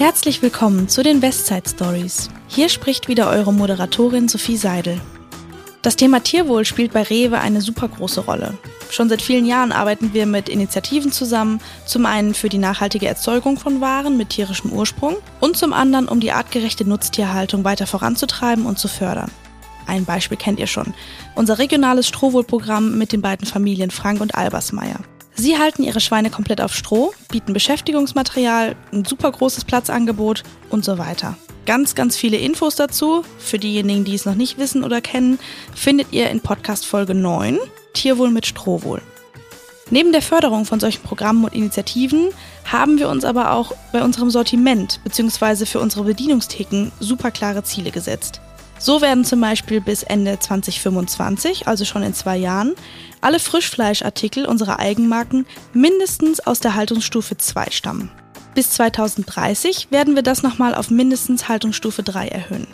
Herzlich willkommen zu den Westside Stories. Hier spricht wieder eure Moderatorin Sophie Seidel. Das Thema Tierwohl spielt bei Rewe eine super große Rolle. Schon seit vielen Jahren arbeiten wir mit Initiativen zusammen, zum einen für die nachhaltige Erzeugung von Waren mit tierischem Ursprung und zum anderen, um die artgerechte Nutztierhaltung weiter voranzutreiben und zu fördern. Ein Beispiel kennt ihr schon. Unser regionales Strohwohlprogramm mit den beiden Familien Frank und Albersmeier. Sie halten ihre Schweine komplett auf Stroh, bieten Beschäftigungsmaterial, ein super großes Platzangebot und so weiter. Ganz, ganz viele Infos dazu, für diejenigen, die es noch nicht wissen oder kennen, findet ihr in Podcast Folge 9, Tierwohl mit Strohwohl. Neben der Förderung von solchen Programmen und Initiativen haben wir uns aber auch bei unserem Sortiment bzw. für unsere Bedienungstheken super klare Ziele gesetzt. So werden zum Beispiel bis Ende 2025, also schon in zwei Jahren, alle Frischfleischartikel unserer Eigenmarken mindestens aus der Haltungsstufe 2 stammen. Bis 2030 werden wir das nochmal auf mindestens Haltungsstufe 3 erhöhen.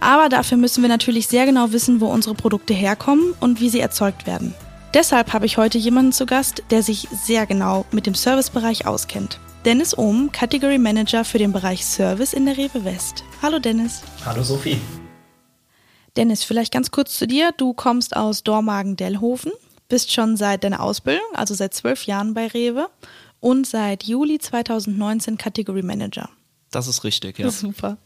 Aber dafür müssen wir natürlich sehr genau wissen, wo unsere Produkte herkommen und wie sie erzeugt werden. Deshalb habe ich heute jemanden zu Gast, der sich sehr genau mit dem Servicebereich auskennt. Dennis Ohm, Category Manager für den Bereich Service in der Rewe West. Hallo Dennis. Hallo Sophie. Dennis, vielleicht ganz kurz zu dir. Du kommst aus Dormagen-Dellhofen, bist schon seit deiner Ausbildung, also seit zwölf Jahren bei Rewe und seit Juli 2019 Category Manager. Das ist richtig, ja. Super.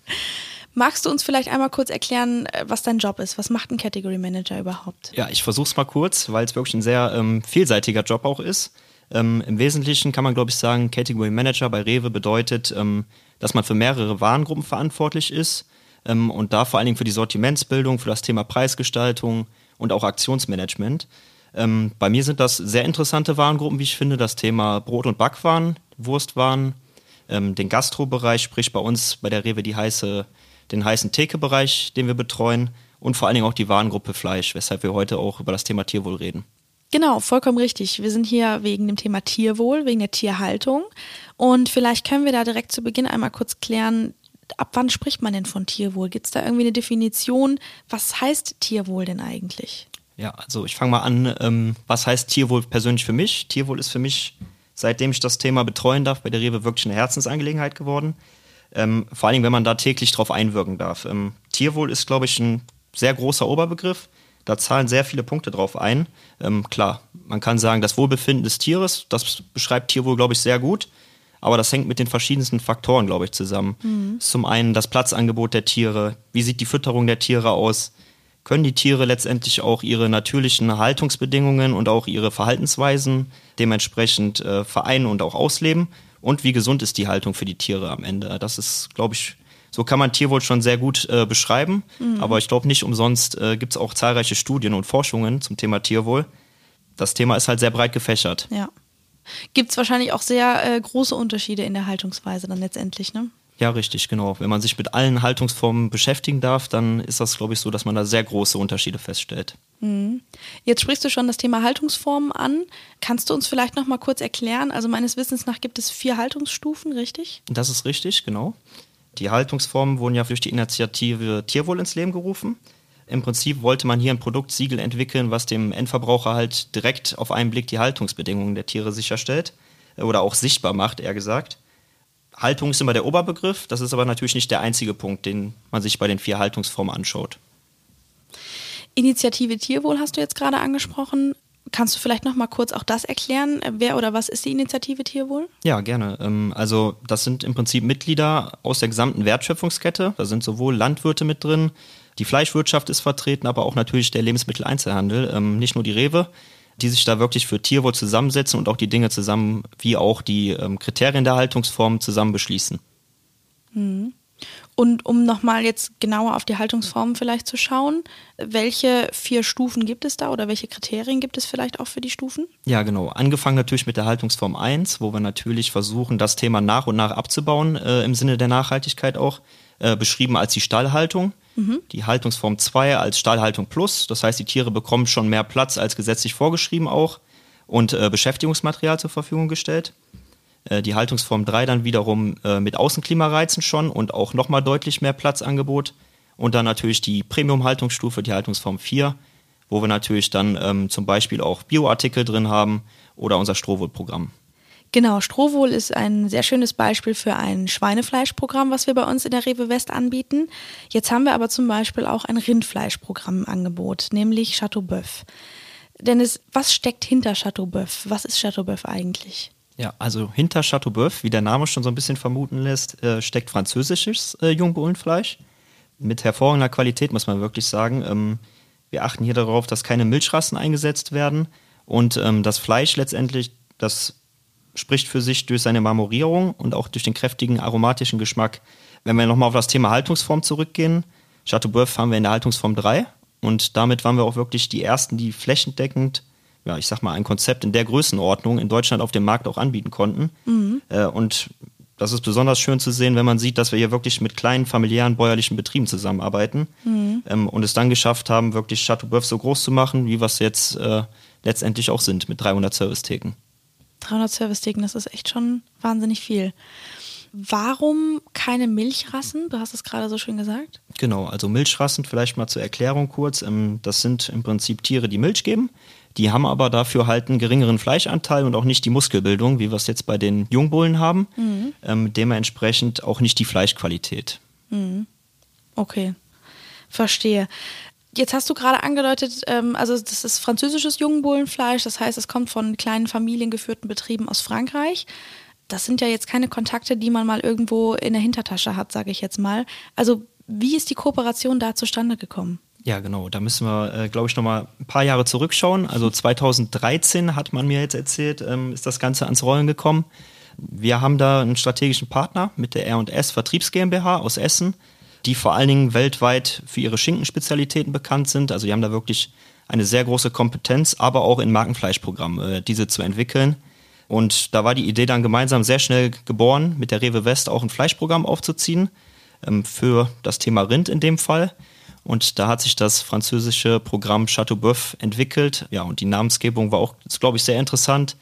Magst du uns vielleicht einmal kurz erklären, äh, was dein Job ist? Was macht ein Category Manager überhaupt? Ja, ich versuche es mal kurz, weil es wirklich ein sehr ähm, vielseitiger Job auch ist. Ähm, Im Wesentlichen kann man, glaube ich, sagen, Category Manager bei Rewe bedeutet, ähm, dass man für mehrere Warengruppen verantwortlich ist ähm, und da vor allen Dingen für die Sortimentsbildung, für das Thema Preisgestaltung und auch Aktionsmanagement. Ähm, bei mir sind das sehr interessante Warengruppen, wie ich finde. Das Thema Brot- und Backwaren, Wurstwaren, ähm, den Gastrobereich, sprich bei uns bei der Rewe die heiße, den heißen Theke-Bereich, den wir betreuen und vor allen Dingen auch die Warengruppe Fleisch, weshalb wir heute auch über das Thema Tierwohl reden. Genau, vollkommen richtig. Wir sind hier wegen dem Thema Tierwohl, wegen der Tierhaltung. Und vielleicht können wir da direkt zu Beginn einmal kurz klären, ab wann spricht man denn von Tierwohl? Gibt es da irgendwie eine Definition? Was heißt Tierwohl denn eigentlich? Ja, also ich fange mal an, ähm, was heißt Tierwohl persönlich für mich? Tierwohl ist für mich, seitdem ich das Thema betreuen darf, bei der Rewe wirklich eine Herzensangelegenheit geworden. Ähm, vor allen Dingen, wenn man da täglich drauf einwirken darf. Ähm, Tierwohl ist, glaube ich, ein sehr großer Oberbegriff. Da zahlen sehr viele Punkte drauf ein. Ähm, klar, man kann sagen, das Wohlbefinden des Tieres, das beschreibt Tierwohl, glaube ich, sehr gut. Aber das hängt mit den verschiedensten Faktoren, glaube ich, zusammen. Mhm. Zum einen das Platzangebot der Tiere, wie sieht die Fütterung der Tiere aus, können die Tiere letztendlich auch ihre natürlichen Haltungsbedingungen und auch ihre Verhaltensweisen dementsprechend äh, vereinen und auch ausleben und wie gesund ist die Haltung für die Tiere am Ende. Das ist, glaube ich, so kann man Tierwohl schon sehr gut äh, beschreiben, mhm. aber ich glaube nicht umsonst äh, gibt es auch zahlreiche Studien und Forschungen zum Thema Tierwohl. Das Thema ist halt sehr breit gefächert. Ja. Gibt es wahrscheinlich auch sehr äh, große Unterschiede in der Haltungsweise dann letztendlich, ne? Ja, richtig, genau. Wenn man sich mit allen Haltungsformen beschäftigen darf, dann ist das, glaube ich, so, dass man da sehr große Unterschiede feststellt. Mhm. Jetzt sprichst du schon das Thema Haltungsformen an. Kannst du uns vielleicht noch mal kurz erklären? Also meines Wissens nach gibt es vier Haltungsstufen, richtig? Das ist richtig, genau. Die Haltungsformen wurden ja durch die Initiative Tierwohl ins Leben gerufen. Im Prinzip wollte man hier ein Produktsiegel entwickeln, was dem Endverbraucher halt direkt auf einen Blick die Haltungsbedingungen der Tiere sicherstellt oder auch sichtbar macht, eher gesagt. Haltung ist immer der Oberbegriff, das ist aber natürlich nicht der einzige Punkt, den man sich bei den vier Haltungsformen anschaut. Initiative Tierwohl hast du jetzt gerade angesprochen. Kannst du vielleicht noch mal kurz auch das erklären? Wer oder was ist die Initiative Tierwohl? Ja, gerne. Ähm, also das sind im Prinzip Mitglieder aus der gesamten Wertschöpfungskette. Da sind sowohl Landwirte mit drin, die Fleischwirtschaft ist vertreten, aber auch natürlich der Lebensmitteleinzelhandel, ähm, nicht nur die Rewe die sich da wirklich für Tierwohl zusammensetzen und auch die Dinge zusammen, wie auch die ähm, Kriterien der Haltungsform zusammen beschließen. Mhm. Und um nochmal jetzt genauer auf die Haltungsformen vielleicht zu schauen, welche vier Stufen gibt es da oder welche Kriterien gibt es vielleicht auch für die Stufen? Ja, genau. Angefangen natürlich mit der Haltungsform 1, wo wir natürlich versuchen, das Thema nach und nach abzubauen, äh, im Sinne der Nachhaltigkeit auch, äh, beschrieben als die Stallhaltung. Mhm. Die Haltungsform 2 als Stallhaltung Plus. Das heißt, die Tiere bekommen schon mehr Platz als gesetzlich vorgeschrieben auch und äh, Beschäftigungsmaterial zur Verfügung gestellt. Äh, die Haltungsform 3 dann wiederum äh, mit Außenklimareizen schon und auch nochmal deutlich mehr Platzangebot. Und dann natürlich die Premium-Haltungsstufe, die Haltungsform 4, wo wir natürlich dann ähm, zum Beispiel auch Bioartikel drin haben oder unser Strohwohlprogramm. Genau, Strohwohl ist ein sehr schönes Beispiel für ein Schweinefleischprogramm, was wir bei uns in der Rewe West anbieten. Jetzt haben wir aber zum Beispiel auch ein Rindfleischprogramm im Angebot, nämlich Chateauboeuf. Dennis, was steckt hinter Chateauboeuf? Was ist Chateauboeuf eigentlich? Ja, also hinter Chateauboeuf, wie der Name schon so ein bisschen vermuten lässt, äh, steckt französisches äh, Jungbullenfleisch. Mit hervorragender Qualität, muss man wirklich sagen. Ähm, wir achten hier darauf, dass keine Milchrassen eingesetzt werden und ähm, das Fleisch letztendlich, das spricht für sich durch seine Marmorierung und auch durch den kräftigen aromatischen Geschmack. Wenn wir nochmal auf das Thema Haltungsform zurückgehen, Chateauboeuf haben wir in der Haltungsform 3 und damit waren wir auch wirklich die ersten, die flächendeckend, ja, ich sag mal, ein Konzept in der Größenordnung in Deutschland auf dem Markt auch anbieten konnten. Mhm. Äh, und das ist besonders schön zu sehen, wenn man sieht, dass wir hier wirklich mit kleinen familiären bäuerlichen Betrieben zusammenarbeiten mhm. ähm, und es dann geschafft haben, wirklich Chateauboeuf so groß zu machen, wie wir es jetzt äh, letztendlich auch sind mit 300 Servicetheken. 300 Servicetheken, das ist echt schon wahnsinnig viel. Warum keine Milchrassen? Du hast es gerade so schön gesagt. Genau, also Milchrassen, vielleicht mal zur Erklärung kurz. Ähm, das sind im Prinzip Tiere, die Milch geben. Die haben aber dafür halt einen geringeren Fleischanteil und auch nicht die Muskelbildung, wie wir es jetzt bei den Jungbullen haben. Mhm. Ähm, dementsprechend auch nicht die Fleischqualität. Mhm. Okay, verstehe. Jetzt hast du gerade angedeutet, ähm, also das ist französisches Jungbullenfleisch, das heißt, es kommt von kleinen familiengeführten Betrieben aus Frankreich. Das sind ja jetzt keine Kontakte, die man mal irgendwo in der Hintertasche hat, sage ich jetzt mal. Also wie ist die Kooperation da zustande gekommen? Ja, genau. Da müssen wir, äh, glaube ich, noch mal ein paar Jahre zurückschauen. Also 2013 hat man mir jetzt erzählt, ähm, ist das Ganze ans Rollen gekommen. Wir haben da einen strategischen Partner mit der R&S Vertriebs GmbH aus Essen die vor allen Dingen weltweit für ihre Schinkenspezialitäten bekannt sind. Also die haben da wirklich eine sehr große Kompetenz, aber auch in Markenfleischprogrammen äh, diese zu entwickeln. Und da war die Idee dann gemeinsam sehr schnell geboren, mit der Rewe West auch ein Fleischprogramm aufzuziehen, ähm, für das Thema Rind in dem Fall. Und da hat sich das französische Programm Chateauboeuf entwickelt. Ja, und die Namensgebung war auch, glaube ich, sehr interessant.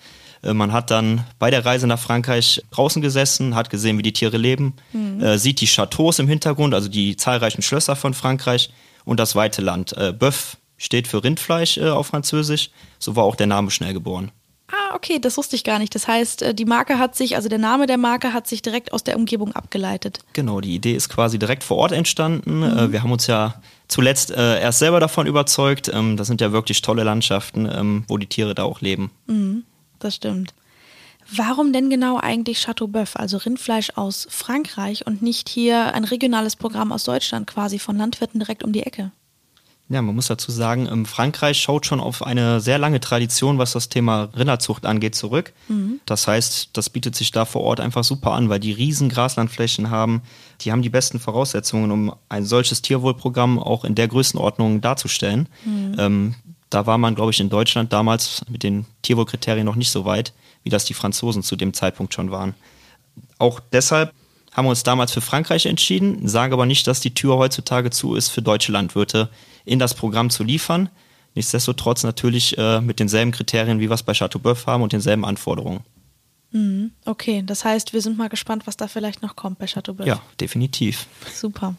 Äh, man hat dann bei der Reise nach Frankreich draußen gesessen, hat gesehen, wie die Tiere leben, mhm. äh, sieht die Chateaus im Hintergrund, also die zahlreichen Schlösser von Frankreich und das weite Land. Äh, Bœuf steht für Rindfleisch auf Französisch, so war auch der Name schnell geboren. Ah, okay, das wusste ich gar nicht. Das heißt, die Marke hat sich, also der Name der Marke hat sich direkt aus der Umgebung abgeleitet. Genau, die Idee ist quasi direkt vor Ort entstanden. Mhm. Wir haben uns ja zuletzt erst selber davon überzeugt. Ähm, das sind ja wirklich tolle Landschaften, ähm, wo die Tiere da auch leben. Mhm das stimmt. Warum denn genau eigentlich Chateauboeuf, also Rindfleisch aus Frankreich und nicht hier ein regionales Programm aus Deutschland quasi von Landwirten direkt um die Ecke? Ja, man muss dazu sagen, ähm, Frankreich schaut schon auf eine sehr lange Tradition, was das Thema Rinderzucht angeht, zurück. Mhm. Das heißt, das bietet sich da vor Ort einfach super an, weil die riesen Graslandflächen haben. Die haben die besten Voraussetzungen, um ein solches Tierwohlprogramm auch in der Größenordnung darzustellen. Mhm. Ähm, da war man, glaube ich, in Deutschland damals mit den Tierwohlkriterien noch nicht so weit, wie das die Franzosen zu dem Zeitpunkt schon waren. Auch deshalb haben wir uns damals für Frankreich entschieden, sagen aber nicht, dass die Tür heutzutage zu ist, für deutsche Landwirte in das Programm zu liefern. Nichtsdestotrotz natürlich äh, mit denselben Kriterien, wie wir es bei Chateauboeuf haben und denselben Anforderungen. Mhm, okay, das heißt, wir sind mal gespannt, was da vielleicht noch kommt bei Chateauboeuf. Ja, definitiv. Super.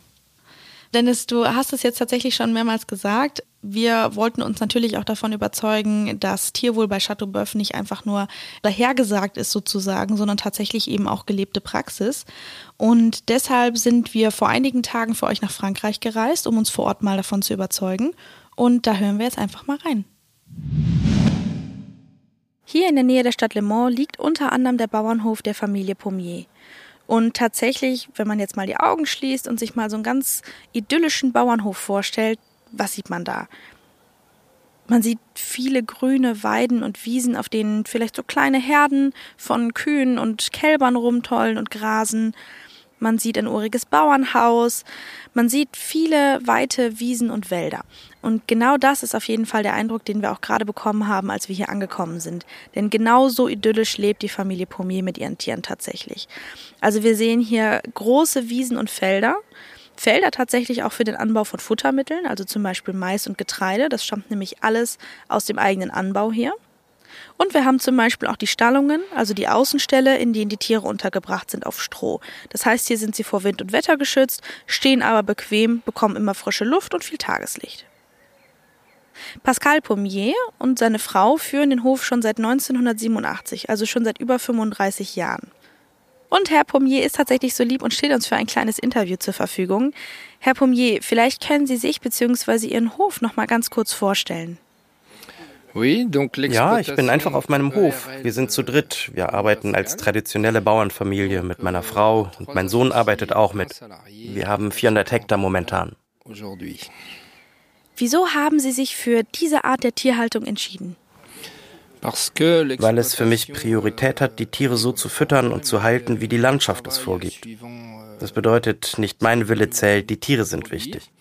Dennis, du hast es jetzt tatsächlich schon mehrmals gesagt. Wir wollten uns natürlich auch davon überzeugen, dass Tierwohl bei Chateauboeuf nicht einfach nur dahergesagt ist sozusagen, sondern tatsächlich eben auch gelebte Praxis. Und deshalb sind wir vor einigen Tagen für euch nach Frankreich gereist, um uns vor Ort mal davon zu überzeugen. Und da hören wir jetzt einfach mal rein. Hier in der Nähe der Stadt Le Mans liegt unter anderem der Bauernhof der Familie Pommier. Und tatsächlich, wenn man jetzt mal die Augen schließt und sich mal so einen ganz idyllischen Bauernhof vorstellt, was sieht man da? Man sieht viele grüne Weiden und Wiesen, auf denen vielleicht so kleine Herden von Kühen und Kälbern rumtollen und grasen. Man sieht ein uriges Bauernhaus. Man sieht viele weite Wiesen und Wälder. Und genau das ist auf jeden Fall der Eindruck, den wir auch gerade bekommen haben, als wir hier angekommen sind. Denn genau so idyllisch lebt die Familie Pommier mit ihren Tieren tatsächlich. Also wir sehen hier große Wiesen und Felder. Felder tatsächlich auch für den Anbau von Futtermitteln, also zum Beispiel Mais und Getreide. Das stammt nämlich alles aus dem eigenen Anbau hier. Und wir haben zum Beispiel auch die Stallungen, also die Außenstelle, in denen die Tiere untergebracht sind, auf Stroh. Das heißt, hier sind sie vor Wind und Wetter geschützt, stehen aber bequem, bekommen immer frische Luft und viel Tageslicht. Pascal Pommier und seine Frau führen den Hof schon seit 1987, also schon seit über 35 Jahren. Und Herr Pommier ist tatsächlich so lieb und steht uns für ein kleines Interview zur Verfügung. Herr Pommier, vielleicht können Sie sich bzw. Ihren Hof noch mal ganz kurz vorstellen. Ja, ich bin einfach auf meinem Hof. Wir sind zu dritt. Wir arbeiten als traditionelle Bauernfamilie mit meiner Frau und mein Sohn arbeitet auch mit. Wir haben 400 Hektar momentan. Wieso haben Sie sich für diese Art der Tierhaltung entschieden? Weil es für mich Priorität hat, die Tiere so zu füttern und zu halten, wie die Landschaft es vorgibt. Das bedeutet, nicht mein Wille zählt, die Tiere sind wichtig.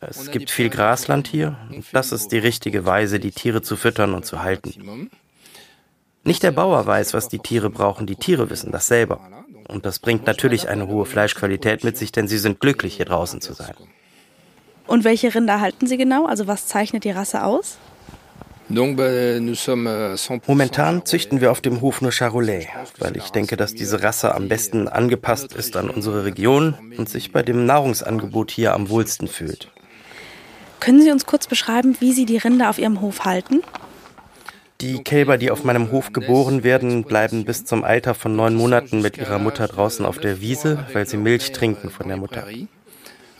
Es gibt viel Grasland hier und das ist die richtige Weise, die Tiere zu füttern und zu halten. Nicht der Bauer weiß, was die Tiere brauchen, die Tiere wissen das selber. Und das bringt natürlich eine hohe Fleischqualität mit sich, denn sie sind glücklich, hier draußen zu sein. Und welche Rinder halten Sie genau? Also was zeichnet die Rasse aus? Momentan züchten wir auf dem Hof nur Charolais, weil ich denke, dass diese Rasse am besten angepasst ist an unsere Region und sich bei dem Nahrungsangebot hier am wohlsten fühlt. Können Sie uns kurz beschreiben, wie Sie die Rinder auf Ihrem Hof halten? Die Kälber, die auf meinem Hof geboren werden, bleiben bis zum Alter von neun Monaten mit ihrer Mutter draußen auf der Wiese, weil sie Milch trinken von der Mutter.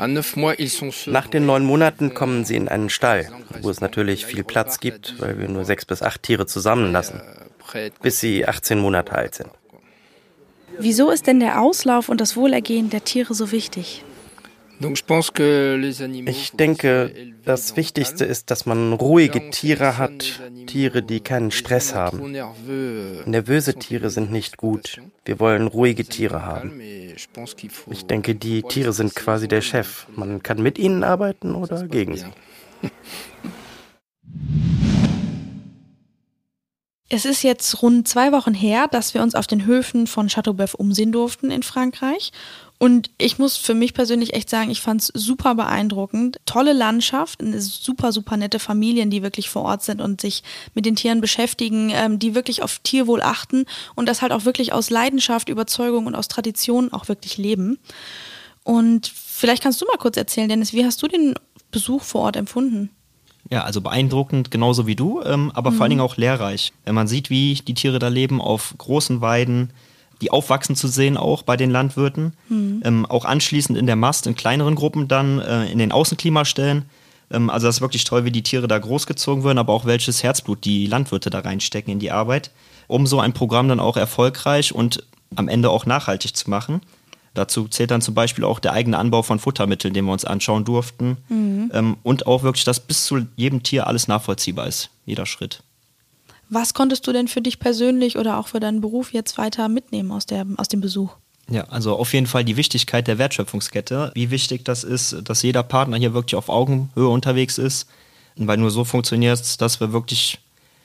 Nach den neun Monaten kommen sie in einen Stall, wo es natürlich viel Platz gibt, weil wir nur sechs bis acht Tiere zusammenlassen, bis sie 18 Monate alt sind. Wieso ist denn der Auslauf und das Wohlergehen der Tiere so wichtig? Ich denke, das Wichtigste ist, dass man ruhige Tiere hat, Tiere, die keinen Stress haben. Nervöse Tiere sind nicht gut. Wir wollen ruhige Tiere haben. Ich denke, die Tiere sind quasi der Chef. Man kann mit ihnen arbeiten oder gegen sie. Es ist jetzt rund zwei Wochen her, dass wir uns auf den Höfen von Chateauboeuf umsehen durften in Frankreich. Und ich muss für mich persönlich echt sagen, ich fand es super beeindruckend. Tolle Landschaft, super, super nette Familien, die wirklich vor Ort sind und sich mit den Tieren beschäftigen, ähm, die wirklich auf Tierwohl achten und das halt auch wirklich aus Leidenschaft, Überzeugung und aus Tradition auch wirklich leben. Und vielleicht kannst du mal kurz erzählen, Dennis, wie hast du den Besuch vor Ort empfunden? Ja, also beeindruckend, genauso wie du, ähm, aber mhm. vor allen Dingen auch lehrreich. Wenn man sieht, wie die Tiere da leben auf großen Weiden, die aufwachsen zu sehen, auch bei den Landwirten. Mhm. Ähm, auch anschließend in der Mast, in kleineren Gruppen dann, äh, in den Außenklimastellen. Ähm, also das ist wirklich toll, wie die Tiere da großgezogen werden, aber auch welches Herzblut die Landwirte da reinstecken in die Arbeit, um so ein Programm dann auch erfolgreich und am Ende auch nachhaltig zu machen. Dazu zählt dann zum Beispiel auch der eigene Anbau von Futtermitteln, den wir uns anschauen durften. Mhm. Ähm, und auch wirklich, dass bis zu jedem Tier alles nachvollziehbar ist, jeder Schritt. Was konntest du denn für dich persönlich oder auch für deinen Beruf jetzt weiter mitnehmen aus, der, aus dem Besuch? Ja, also auf jeden Fall die Wichtigkeit der Wertschöpfungskette. Wie wichtig das ist, dass jeder Partner hier wirklich auf Augenhöhe unterwegs ist. Weil nur so funktioniert es, dass wir wirklich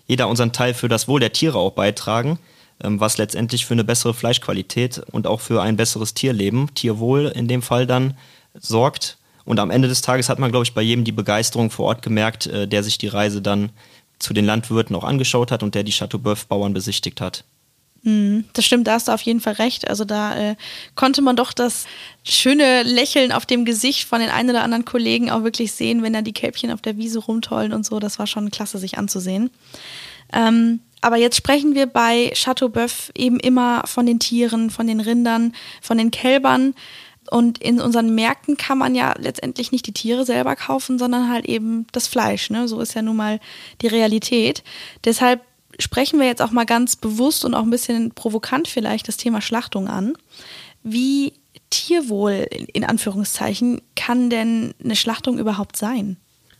jeder unseren Teil für das Wohl der Tiere auch beitragen, ähm, was letztendlich für eine bessere Fleischqualität und auch für ein besseres Tierleben, Tierwohl in dem Fall dann sorgt. Und am Ende des Tages hat man, glaube ich, bei jedem die Begeisterung vor Ort gemerkt, äh, der sich die Reise dann zu den Landwirten auch angeschaut hat und der die Chateauboeuf-Bauern besichtigt hat. Mhm, das stimmt, da hast du auf jeden Fall recht. Also da äh, konnte man doch das schöne Lächeln auf dem Gesicht von den ein oder anderen Kollegen auch wirklich sehen, wenn da die Kälbchen auf der Wiese rumtollen und so. Das war schon klasse, sich anzusehen. Ähm, aber jetzt sprechen wir bei Chateauboeuf eben immer von den Tieren, von den Rindern, von den Kälbern. Und in unseren Märkten kann man ja letztendlich nicht die Tiere selber kaufen, sondern halt eben das Fleisch. Ne? So ist ja nun mal die Realität. Deshalb sprechen wir jetzt auch mal ganz bewusst und auch ein bisschen provokant vielleicht das Thema Schlachtung an. Wie tierwohl in Anführungszeichen kann denn eine Schlachtung überhaupt sein?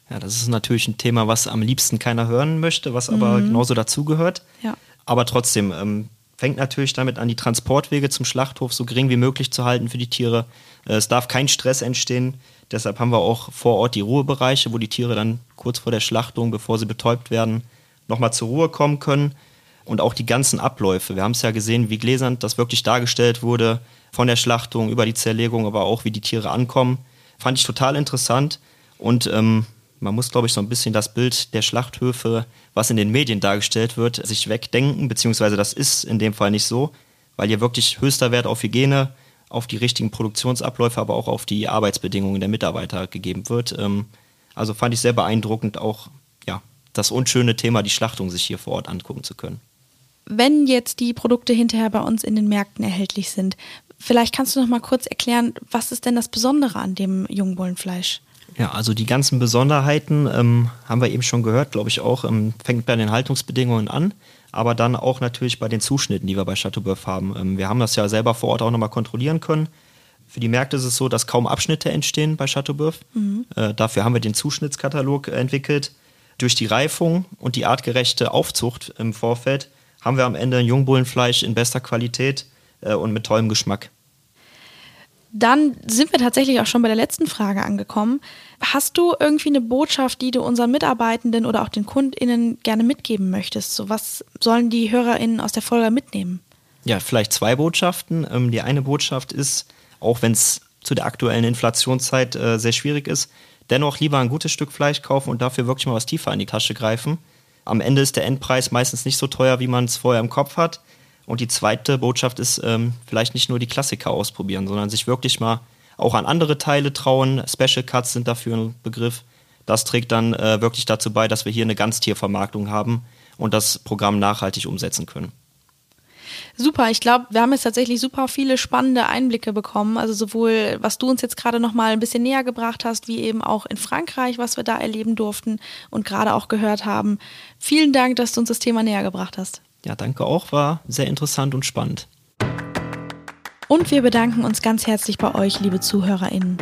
Ja, das ist natürlich ein Thema, was am liebsten keiner hören möchte, was aber mhm. genauso dazugehört. Ja. Aber trotzdem, ähm, fängt natürlich damit an, die Transportwege zum Schlachthof so gering wie möglich zu halten für die Tiere. Äh, es darf kein Stress entstehen. Deshalb haben wir auch vor Ort die Ruhebereiche, wo die Tiere dann kurz vor der Schlachtung, bevor sie betäubt werden, nochmal zur Ruhe kommen können. Und auch die ganzen Abläufe. Wir haben es ja gesehen, wie gläsern das wirklich dargestellt wurde, von der Schlachtung über die Zerlegung, aber auch wie die Tiere ankommen. Fand ich total interessant. Und ähm, man muss, glaube ich, so ein bisschen das Bild der Schlachthöfe, was in den Medien dargestellt wird, sich wegdenken, beziehungsweise das ist in dem Fall nicht so, weil hier wirklich höchster Wert auf Hygiene, auf die richtigen Produktionsabläufe, aber auch auf die Arbeitsbedingungen der Mitarbeiter gegeben wird. Ähm, also fand ich sehr beeindruckend, auch ja, das unschöne Thema, die Schlachtung, sich hier vor Ort angucken zu können. Wenn jetzt die Produkte hinterher bei uns in den Märkten erhältlich sind, vielleicht kannst du noch mal kurz erklären, was ist denn das Besondere an dem Jungbullenfleisch? Ja, also die ganzen Besonderheiten ähm, haben wir eben schon gehört, glaube ich auch. Ähm, fängt bei den Haltungsbedingungen an, aber dann auch natürlich bei den Zuschnitten, die wir bei Chateauboeuf haben. Ähm, wir haben das ja selber vor Ort auch nochmal kontrollieren können. Für die Märkte ist es so, dass kaum Abschnitte entstehen bei Chateauboeuf. Mhm. Äh, dafür haben wir den Zuschnittskatalog entwickelt. Durch die Reifung und die artgerechte Aufzucht im Vorfeld haben wir am Ende ein Jungbullenfleisch in bester Qualität äh, und mit tollem Geschmack. Dann sind wir tatsächlich auch schon bei der letzten Frage angekommen. Hast du irgendwie eine Botschaft, die du unseren Mitarbeitenden oder auch den KundInnen gerne mitgeben möchtest? So was sollen die HörerInnen aus der Folge mitnehmen? Ja, vielleicht zwei Botschaften. Ähm, die eine Botschaft ist, auch wenn es zu der aktuellen Inflationszeit äh, sehr schwierig ist, dennoch lieber ein gutes Stück Fleisch kaufen und dafür wirklich mal was tiefer in die Tasche greifen. Am Ende ist der Endpreis meistens nicht so teuer, wie man es vorher im Kopf hat. Und die zweite Botschaft ist, ähm, vielleicht nicht nur die Klassiker ausprobieren, sondern sich wirklich mal auch an andere Teile trauen. Special Cuts sind dafür ein Begriff. Das trägt dann äh, wirklich dazu bei, dass wir hier eine Ganztiervermarktung haben und das Programm nachhaltig umsetzen können. Super, ich glaube, wir haben jetzt tatsächlich super viele spannende Einblicke bekommen. Also sowohl, was du uns jetzt gerade noch mal ein bisschen näher gebracht hast, wie eben auch in Frankreich, was wir da erleben durften und gerade auch gehört haben. Vielen Dank, dass du uns das Thema näher gebracht hast. Ja, danke auch, war sehr interessant und spannend. Und wir bedanken uns ganz herzlich bei euch, liebe ZuhörerInnen.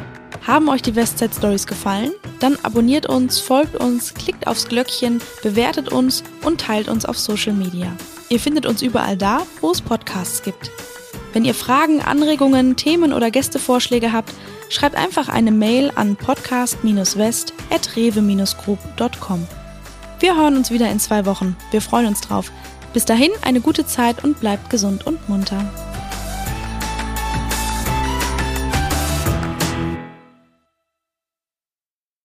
Haben euch die Westside Stories gefallen? Dann abonniert uns, folgt uns, klickt aufs Glöckchen, bewertet uns und teilt uns auf Social Media. Ihr findet uns überall da, wo es Podcasts gibt. Wenn ihr Fragen, Anregungen, Themen oder Gästevorschläge habt, schreibt einfach eine Mail an podcast-west.rewe-group.com. Wir hören uns wieder in zwei Wochen. Wir freuen uns drauf. Bis dahin eine gute Zeit und bleibt gesund und munter.